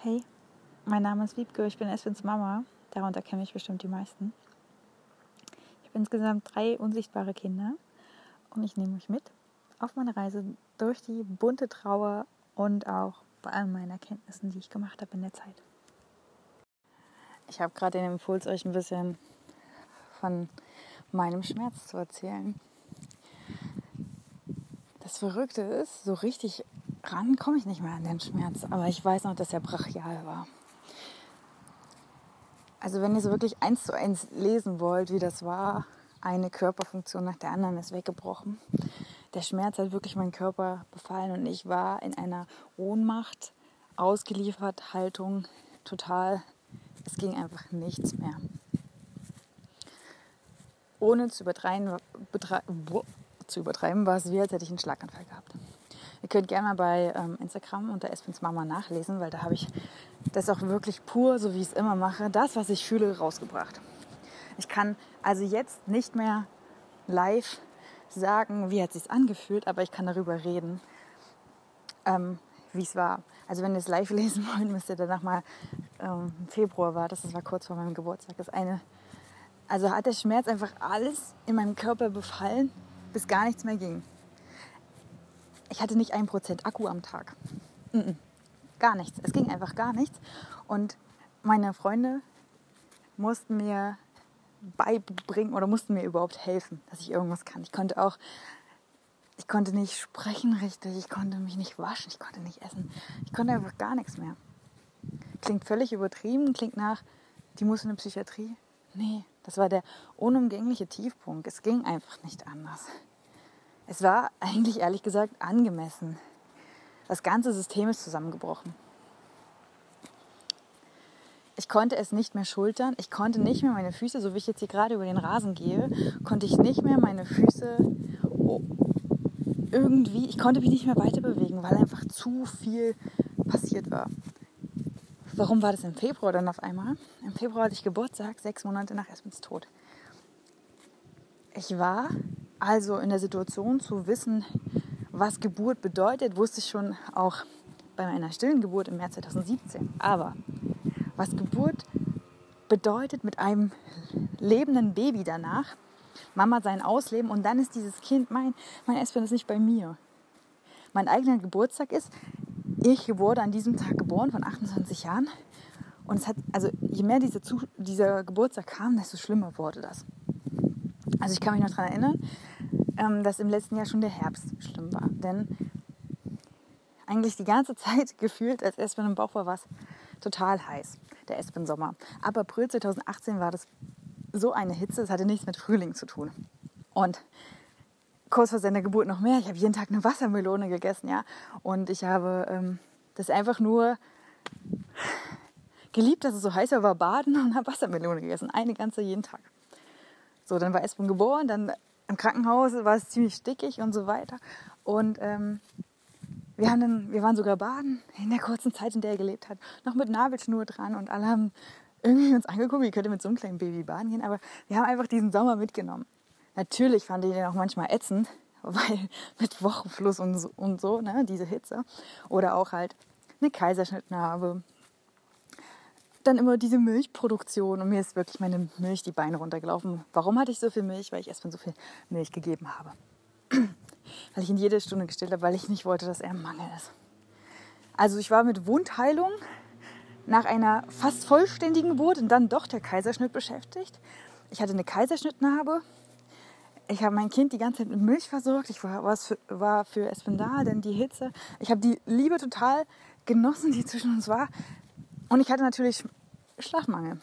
Hey, mein Name ist Wiebke, ich bin Eswins Mama. Darunter kenne ich bestimmt die meisten. Ich habe insgesamt drei unsichtbare Kinder und ich nehme euch mit auf meine Reise durch die bunte Trauer und auch bei all meinen Erkenntnissen, die ich gemacht habe in der Zeit. Ich habe gerade den Impuls, euch ein bisschen von meinem Schmerz zu erzählen. Das Verrückte ist, so richtig ran komme ich nicht mehr an den Schmerz, aber ich weiß noch, dass er brachial war. Also wenn ihr so wirklich eins zu eins lesen wollt, wie das war, eine Körperfunktion nach der anderen ist weggebrochen. Der Schmerz hat wirklich meinen Körper befallen und ich war in einer Ohnmacht, ausgeliefert Haltung, total, es ging einfach nichts mehr. Ohne zu übertreiben, zu übertreiben war es wie, als hätte ich einen Schlaganfall gehabt. Ihr könnt gerne mal bei ähm, Instagram unter Espins Mama nachlesen, weil da habe ich das auch wirklich pur, so wie ich es immer mache, das, was ich fühle, rausgebracht. Ich kann also jetzt nicht mehr live sagen, wie hat es sich angefühlt, aber ich kann darüber reden, ähm, wie es war. Also wenn ihr es live lesen wollt, müsst ihr danach mal ähm, Februar war, das, das war kurz vor meinem Geburtstag. Das eine, also hat der Schmerz einfach alles in meinem Körper befallen, bis gar nichts mehr ging ich hatte nicht ein Prozent Akku am Tag. Gar nichts. Es ging einfach gar nichts. Und meine Freunde mussten mir beibringen oder mussten mir überhaupt helfen, dass ich irgendwas kann. Ich konnte auch, ich konnte nicht sprechen richtig, ich konnte mich nicht waschen, ich konnte nicht essen. Ich konnte einfach gar nichts mehr. Klingt völlig übertrieben, klingt nach, die muss in eine Psychiatrie. Nee, das war der unumgängliche Tiefpunkt. Es ging einfach nicht anders. Es war eigentlich ehrlich gesagt angemessen. Das ganze System ist zusammengebrochen. Ich konnte es nicht mehr schultern. Ich konnte nicht mehr meine Füße, so wie ich jetzt hier gerade über den Rasen gehe, konnte ich nicht mehr meine Füße irgendwie, ich konnte mich nicht mehr weiter bewegen, weil einfach zu viel passiert war. Warum war das im Februar dann auf einmal? Im Februar hatte ich Geburtstag, sechs Monate nach Esmins Tod. Ich war also in der Situation zu wissen, was Geburt bedeutet, wusste ich schon auch bei meiner stillen Geburt im März 2017. Aber was Geburt bedeutet mit einem lebenden Baby danach, Mama sein Ausleben und dann ist dieses Kind, mein, mein Espen ist nicht bei mir. Mein eigener Geburtstag ist, ich wurde an diesem Tag geboren, von 28 Jahren. Und es hat, also je mehr diese, dieser Geburtstag kam, desto schlimmer wurde das. Also ich kann mich noch daran erinnern, ähm, dass im letzten Jahr schon der Herbst schlimm war. Denn eigentlich die ganze Zeit gefühlt, als Espen im Bauch war, war es total heiß, der Espen-Sommer. Ab April 2018 war das so eine Hitze, es hatte nichts mit Frühling zu tun. Und kurz vor seiner Geburt noch mehr. Ich habe jeden Tag eine Wassermelone gegessen, ja. Und ich habe ähm, das einfach nur geliebt, dass es so heiß war, war baden und habe Wassermelone gegessen. Eine ganze jeden Tag. So, dann war Espen geboren, dann im Krankenhaus war es ziemlich stickig und so weiter. Und ähm, wir, haben dann, wir waren sogar baden in der kurzen Zeit, in der er gelebt hat, noch mit Nabelschnur dran und alle haben irgendwie uns angeguckt, wie könnte mit so einem kleinen Baby baden gehen. Aber wir haben einfach diesen Sommer mitgenommen. Natürlich fand ich den auch manchmal ätzend, weil mit Wochenfluss und so, und so ne, diese Hitze. Oder auch halt eine Kaiserschnittnarbe dann immer diese Milchproduktion und mir ist wirklich meine Milch die Beine runtergelaufen. Warum hatte ich so viel Milch? Weil ich erstmal so viel Milch gegeben habe. weil ich ihn jede Stunde gestillt habe, weil ich nicht wollte, dass er im Mangel ist. Also ich war mit Wundheilung nach einer fast vollständigen Geburt und dann doch der Kaiserschnitt beschäftigt. Ich hatte eine Kaiserschnittnarbe. Ich habe mein Kind die ganze Zeit mit Milch versorgt. Ich war, für, war für Espen da, denn die Hitze. Ich habe die Liebe total genossen, die zwischen uns war. Und ich hatte natürlich Schlafmangel.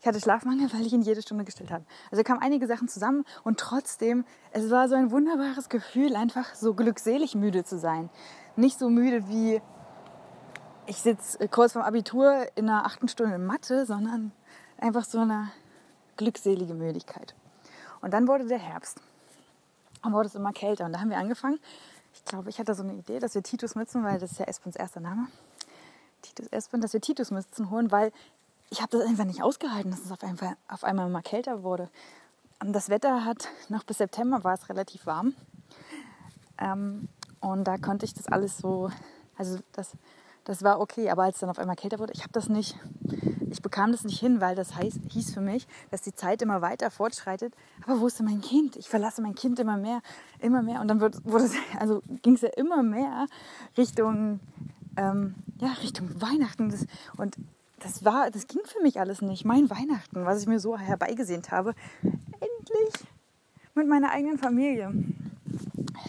Ich hatte Schlafmangel, weil ich ihn jede Stunde gestillt habe. Also kamen einige Sachen zusammen und trotzdem, es war so ein wunderbares Gefühl, einfach so glückselig müde zu sein. Nicht so müde wie ich sitze kurz vorm Abitur in einer achten Stunde Mathe, sondern einfach so eine glückselige Müdigkeit. Und dann wurde der Herbst. Und wurde es immer kälter. Und da haben wir angefangen. Ich glaube, ich hatte so eine Idee, dass wir Titus nutzen, weil das ist ja Espens erster Name. Titus Espen, dass wir Titusmützen holen, weil ich habe das einfach nicht ausgehalten, dass es auf einmal, auf einmal mal kälter wurde. Das Wetter hat noch bis September war es relativ warm. Ähm, und da konnte ich das alles so, also das das war okay. Aber als es dann auf einmal kälter wurde, ich habe das nicht, ich bekam das nicht hin, weil das heißt, hieß für mich, dass die Zeit immer weiter fortschreitet. Aber wo ist denn mein Kind? Ich verlasse mein Kind immer mehr, immer mehr. Und dann wird, wurde also ging es ja immer mehr Richtung, ähm, ja, Richtung Weihnachten. Das, und das war, das ging für mich alles nicht. Mein Weihnachten, was ich mir so herbeigesehnt habe, endlich mit meiner eigenen Familie.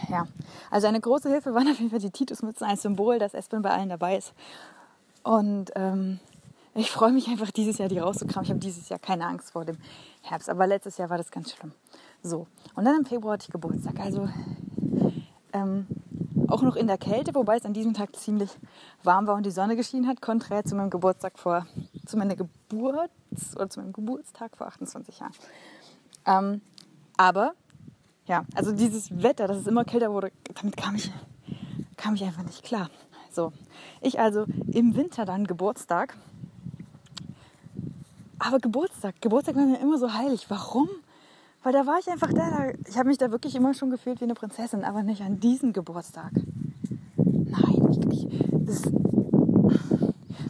Ja, also eine große Hilfe waren auf jeden Fall die Titusmützen als Symbol, dass Espen bei allen dabei ist. Und ähm, ich freue mich einfach dieses Jahr, die rauszukramen. Ich habe dieses Jahr keine Angst vor dem Herbst, aber letztes Jahr war das ganz schlimm. So, und dann im Februar hatte ich Geburtstag. Also ähm, auch noch in der Kälte, wobei es an diesem Tag ziemlich warm war und die Sonne geschienen hat, konträr zu meinem Geburtstag vor, zu meiner Geburt oder zu meinem Geburtstag vor 28 Jahren. Ähm, aber ja, also dieses Wetter, dass es immer kälter wurde, damit kam ich, kam ich einfach nicht klar. So, ich also im Winter dann Geburtstag. Aber Geburtstag, Geburtstag war mir immer so heilig. Warum? Weil da war ich einfach da. ich habe mich da wirklich immer schon gefühlt wie eine Prinzessin, aber nicht an diesem Geburtstag. Nein, ich, ich, das,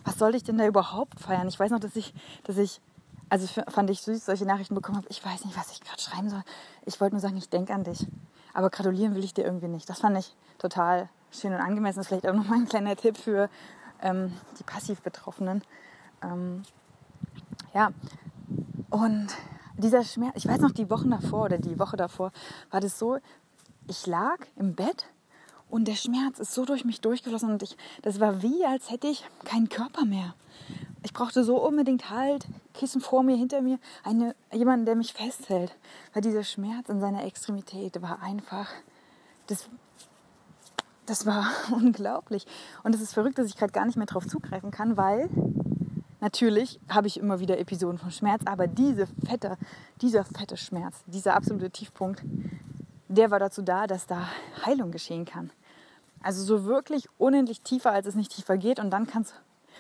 was sollte ich denn da überhaupt feiern? Ich weiß noch, dass ich, dass ich, also fand ich süß, solche Nachrichten bekommen habe. Ich weiß nicht, was ich gerade schreiben soll. Ich wollte nur sagen, ich denke an dich. Aber gratulieren will ich dir irgendwie nicht. Das fand ich total schön und angemessen. Vielleicht auch nochmal ein kleiner Tipp für ähm, die passiv Betroffenen. Ähm, ja, und dieser Schmerz, ich weiß noch, die Wochen davor oder die Woche davor war das so, ich lag im Bett und der Schmerz ist so durch mich durchgeflossen und ich, das war wie, als hätte ich keinen Körper mehr. Ich brauchte so unbedingt Halt, Kissen vor mir, hinter mir, eine, jemanden, der mich festhält. Weil dieser Schmerz in seiner Extremität war einfach, das, das war unglaublich. Und es ist verrückt, dass ich gerade gar nicht mehr drauf zugreifen kann, weil Natürlich habe ich immer wieder Episoden von Schmerz, aber diese fette, dieser fette Schmerz, dieser absolute Tiefpunkt, der war dazu da, dass da Heilung geschehen kann. Also so wirklich unendlich tiefer, als es nicht tiefer geht und dann kann es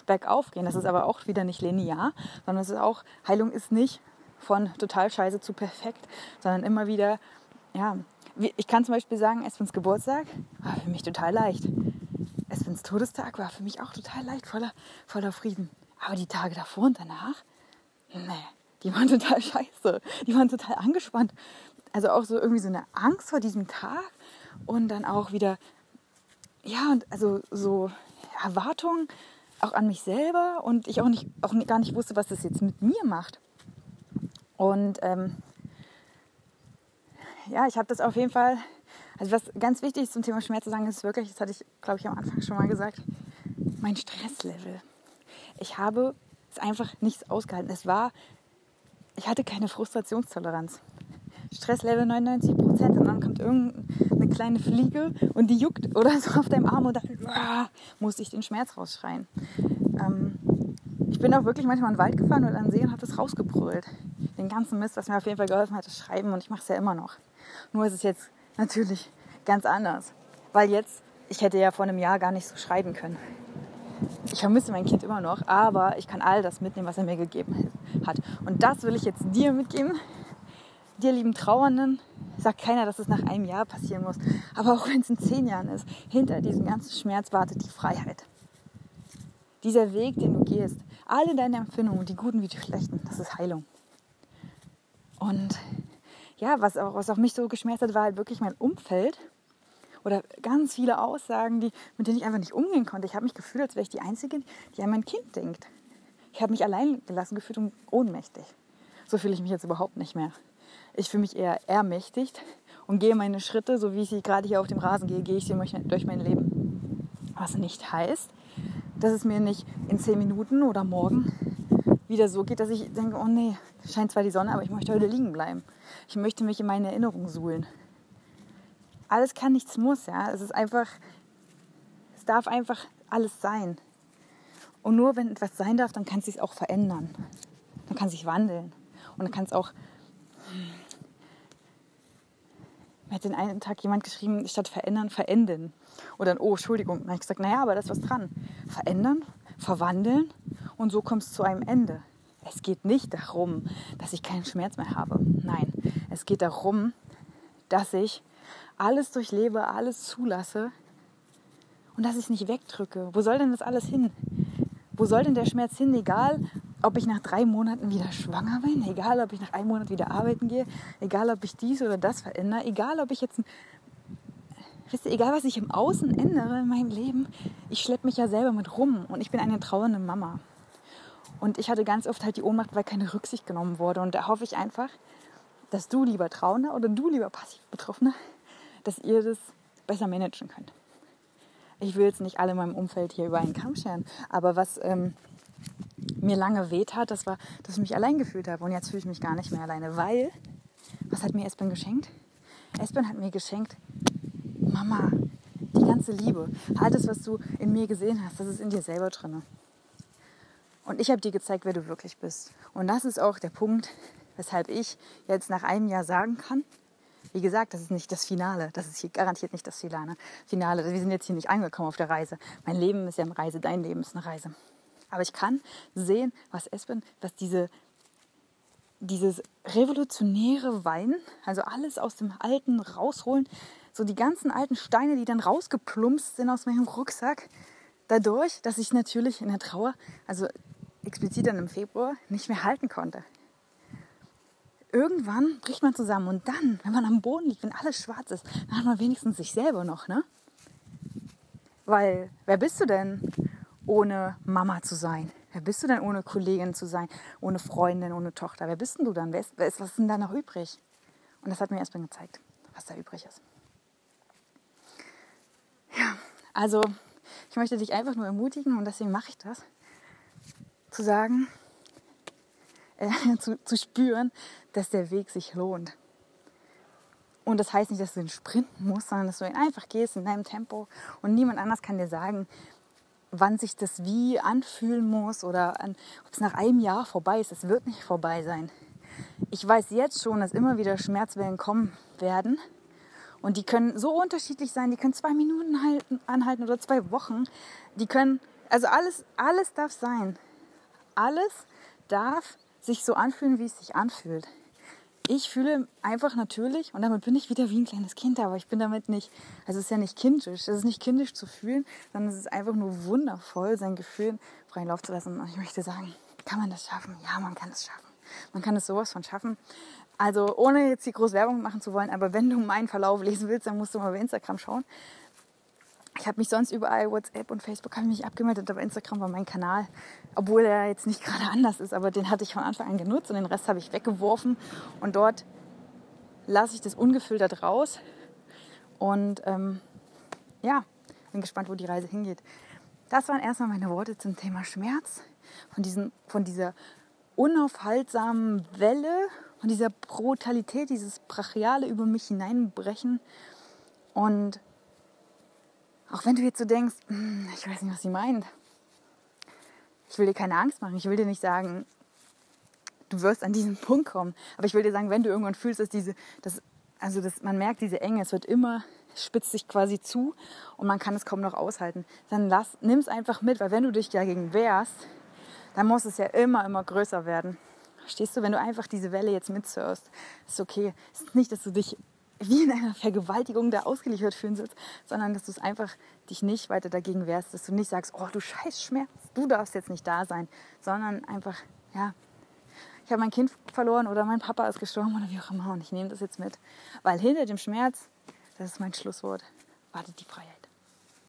bergauf gehen. Das ist aber auch wieder nicht linear, sondern es ist auch, Heilung ist nicht von total scheiße zu perfekt, sondern immer wieder, ja, ich kann zum Beispiel sagen, Esfins Geburtstag war für mich total leicht. Esfins Todestag war für mich auch total leicht, voller, voller Frieden. Aber die Tage davor und danach, nee, die waren total scheiße. Die waren total angespannt. Also auch so irgendwie so eine Angst vor diesem Tag und dann auch wieder, ja, und also so Erwartungen auch an mich selber und ich auch, nicht, auch gar nicht wusste, was das jetzt mit mir macht. Und ähm, ja, ich habe das auf jeden Fall, also was ganz wichtig ist zum Thema Schmerz zu sagen, ist wirklich, das hatte ich, glaube ich, am Anfang schon mal gesagt, mein Stresslevel ich habe es einfach nichts ausgehalten. Es war, ich hatte keine Frustrationstoleranz. Stresslevel 99 Prozent und dann kommt irgendeine kleine Fliege und die juckt oder so auf deinem Arm und dann ah, musste ich den Schmerz rausschreien. Ähm, ich bin auch wirklich manchmal in den Wald gefahren und an See und habe das rausgebrüllt. Den ganzen Mist, was mir auf jeden Fall geholfen hat, das Schreiben und ich mache es ja immer noch. Nur ist es jetzt natürlich ganz anders, weil jetzt, ich hätte ja vor einem Jahr gar nicht so schreiben können ich vermisse mein Kind immer noch, aber ich kann all das mitnehmen, was er mir gegeben hat. Und das will ich jetzt dir mitgeben. Dir, lieben Trauernden, sagt keiner, dass es nach einem Jahr passieren muss. Aber auch wenn es in zehn Jahren ist, hinter diesem ganzen Schmerz wartet die Freiheit. Dieser Weg, den du gehst, alle deine Empfindungen, die guten wie die schlechten, das ist Heilung. Und ja, was auch, was auch mich so geschmerzt hat, war halt wirklich mein Umfeld oder ganz viele Aussagen, die, mit denen ich einfach nicht umgehen konnte. Ich habe mich gefühlt, als wäre ich die Einzige, die an mein Kind denkt. Ich habe mich allein gelassen gefühlt und ohnmächtig. So fühle ich mich jetzt überhaupt nicht mehr. Ich fühle mich eher ermächtigt und gehe meine Schritte, so wie ich sie gerade hier auf dem Rasen gehe, gehe ich sie durch mein Leben. Was nicht heißt, dass es mir nicht in zehn Minuten oder morgen wieder so geht, dass ich denke, oh nee, scheint zwar die Sonne, aber ich möchte heute liegen bleiben. Ich möchte mich in meine Erinnerungen suhlen alles kann, nichts muss. Ja? Es ist einfach, es darf einfach alles sein. Und nur wenn etwas sein darf, dann kann es sich auch verändern. Dann kann sich wandeln. Und dann kann es auch. Mir hat den einen Tag jemand geschrieben, statt verändern, verenden. Oder oh, Entschuldigung. Dann habe ich gesagt, naja, aber da ist was dran. Verändern, verwandeln und so kommt es zu einem Ende. Es geht nicht darum, dass ich keinen Schmerz mehr habe. Nein, es geht darum, dass ich alles durchlebe, alles zulasse und dass ich es nicht wegdrücke. Wo soll denn das alles hin? Wo soll denn der Schmerz hin? Egal, ob ich nach drei Monaten wieder schwanger bin, egal, ob ich nach einem Monat wieder arbeiten gehe, egal, ob ich dies oder das verändere, egal, ob ich jetzt, wisst ihr, egal, was ich im Außen ändere in meinem Leben, ich schleppe mich ja selber mit rum und ich bin eine trauernde Mama. Und ich hatte ganz oft halt die Ohnmacht, weil keine Rücksicht genommen wurde. Und da hoffe ich einfach, dass du lieber Trauender oder du lieber passiv Betroffener, dass ihr das besser managen könnt. Ich will jetzt nicht alle in meinem Umfeld hier über einen Kamm scheren, aber was ähm, mir lange weht hat, das war, dass ich mich allein gefühlt habe. Und jetzt fühle ich mich gar nicht mehr alleine, weil, was hat mir Espen geschenkt? Espen hat mir geschenkt, Mama, die ganze Liebe, alles, was du in mir gesehen hast, das ist in dir selber drin. Und ich habe dir gezeigt, wer du wirklich bist. Und das ist auch der Punkt, weshalb ich jetzt nach einem Jahr sagen kann, wie gesagt, das ist nicht das Finale. Das ist hier garantiert nicht das Finale. Wir sind jetzt hier nicht angekommen auf der Reise. Mein Leben ist ja eine Reise, dein Leben ist eine Reise. Aber ich kann sehen, was Espen, was diese, dieses revolutionäre Wein, also alles aus dem Alten rausholen, so die ganzen alten Steine, die dann rausgeplumpst sind aus meinem Rucksack, dadurch, dass ich natürlich in der Trauer, also explizit dann im Februar, nicht mehr halten konnte irgendwann bricht man zusammen und dann, wenn man am Boden liegt, wenn alles schwarz ist, dann hat man wenigstens sich selber noch, ne? Weil, wer bist du denn, ohne Mama zu sein? Wer bist du denn, ohne Kollegin zu sein, ohne Freundin, ohne Tochter? Wer bist denn du dann? Wer ist, was ist denn da noch übrig? Und das hat mir erstmal gezeigt, was da übrig ist. Ja, also ich möchte dich einfach nur ermutigen und deswegen mache ich das, zu sagen, zu, zu spüren, dass der Weg sich lohnt. Und das heißt nicht, dass du ihn sprinten musst, sondern dass du ihn einfach gehst in deinem Tempo und niemand anders kann dir sagen, wann sich das wie anfühlen muss oder ob es nach einem Jahr vorbei ist. Es wird nicht vorbei sein. Ich weiß jetzt schon, dass immer wieder Schmerzwellen kommen werden und die können so unterschiedlich sein. Die können zwei Minuten halten, anhalten oder zwei Wochen. Die können, also alles, alles darf sein. Alles darf sich so anfühlen, wie es sich anfühlt. Ich fühle einfach natürlich, und damit bin ich wieder wie ein kleines Kind, aber ich bin damit nicht, also es ist ja nicht kindisch, es ist nicht kindisch zu fühlen, sondern es ist einfach nur wundervoll, sein Gefühl freien Lauf zu lassen. Und ich möchte sagen, kann man das schaffen? Ja, man kann es schaffen. Man kann es sowas von schaffen. Also ohne jetzt die große Werbung machen zu wollen, aber wenn du meinen Verlauf lesen willst, dann musst du mal bei Instagram schauen. Ich habe mich sonst überall, WhatsApp und Facebook, habe mich abgemeldet, aber Instagram war mein Kanal. Obwohl er jetzt nicht gerade anders ist, aber den hatte ich von Anfang an genutzt und den Rest habe ich weggeworfen. Und dort lasse ich das ungefiltert raus. Und ähm, ja, bin gespannt, wo die Reise hingeht. Das waren erstmal meine Worte zum Thema Schmerz. Von, diesen, von dieser unaufhaltsamen Welle, von dieser Brutalität, dieses Brachiale über mich hineinbrechen. Und auch wenn du jetzt so denkst, hm, ich weiß nicht, was sie meint. Ich will dir keine Angst machen. Ich will dir nicht sagen, du wirst an diesen Punkt kommen. Aber ich will dir sagen, wenn du irgendwann fühlst, dass diese, dass, also dass man merkt, diese Enge, es wird immer, spitzt sich quasi zu und man kann es kaum noch aushalten, dann nimm es einfach mit, weil wenn du dich dagegen wehrst, dann muss es ja immer, immer größer werden. Stehst du, wenn du einfach diese Welle jetzt mitsurfst, ist okay. Es ist nicht, dass du dich wie in einer Vergewaltigung da ausgeliefert fühlen sollst, sondern dass du es einfach dich nicht weiter dagegen wehrst, dass du nicht sagst, oh du scheiß Schmerz, du darfst jetzt nicht da sein, sondern einfach, ja, ich habe mein Kind verloren oder mein Papa ist gestorben oder wie auch immer und ich nehme das jetzt mit, weil hinter dem Schmerz, das ist mein Schlusswort, wartet die Freiheit.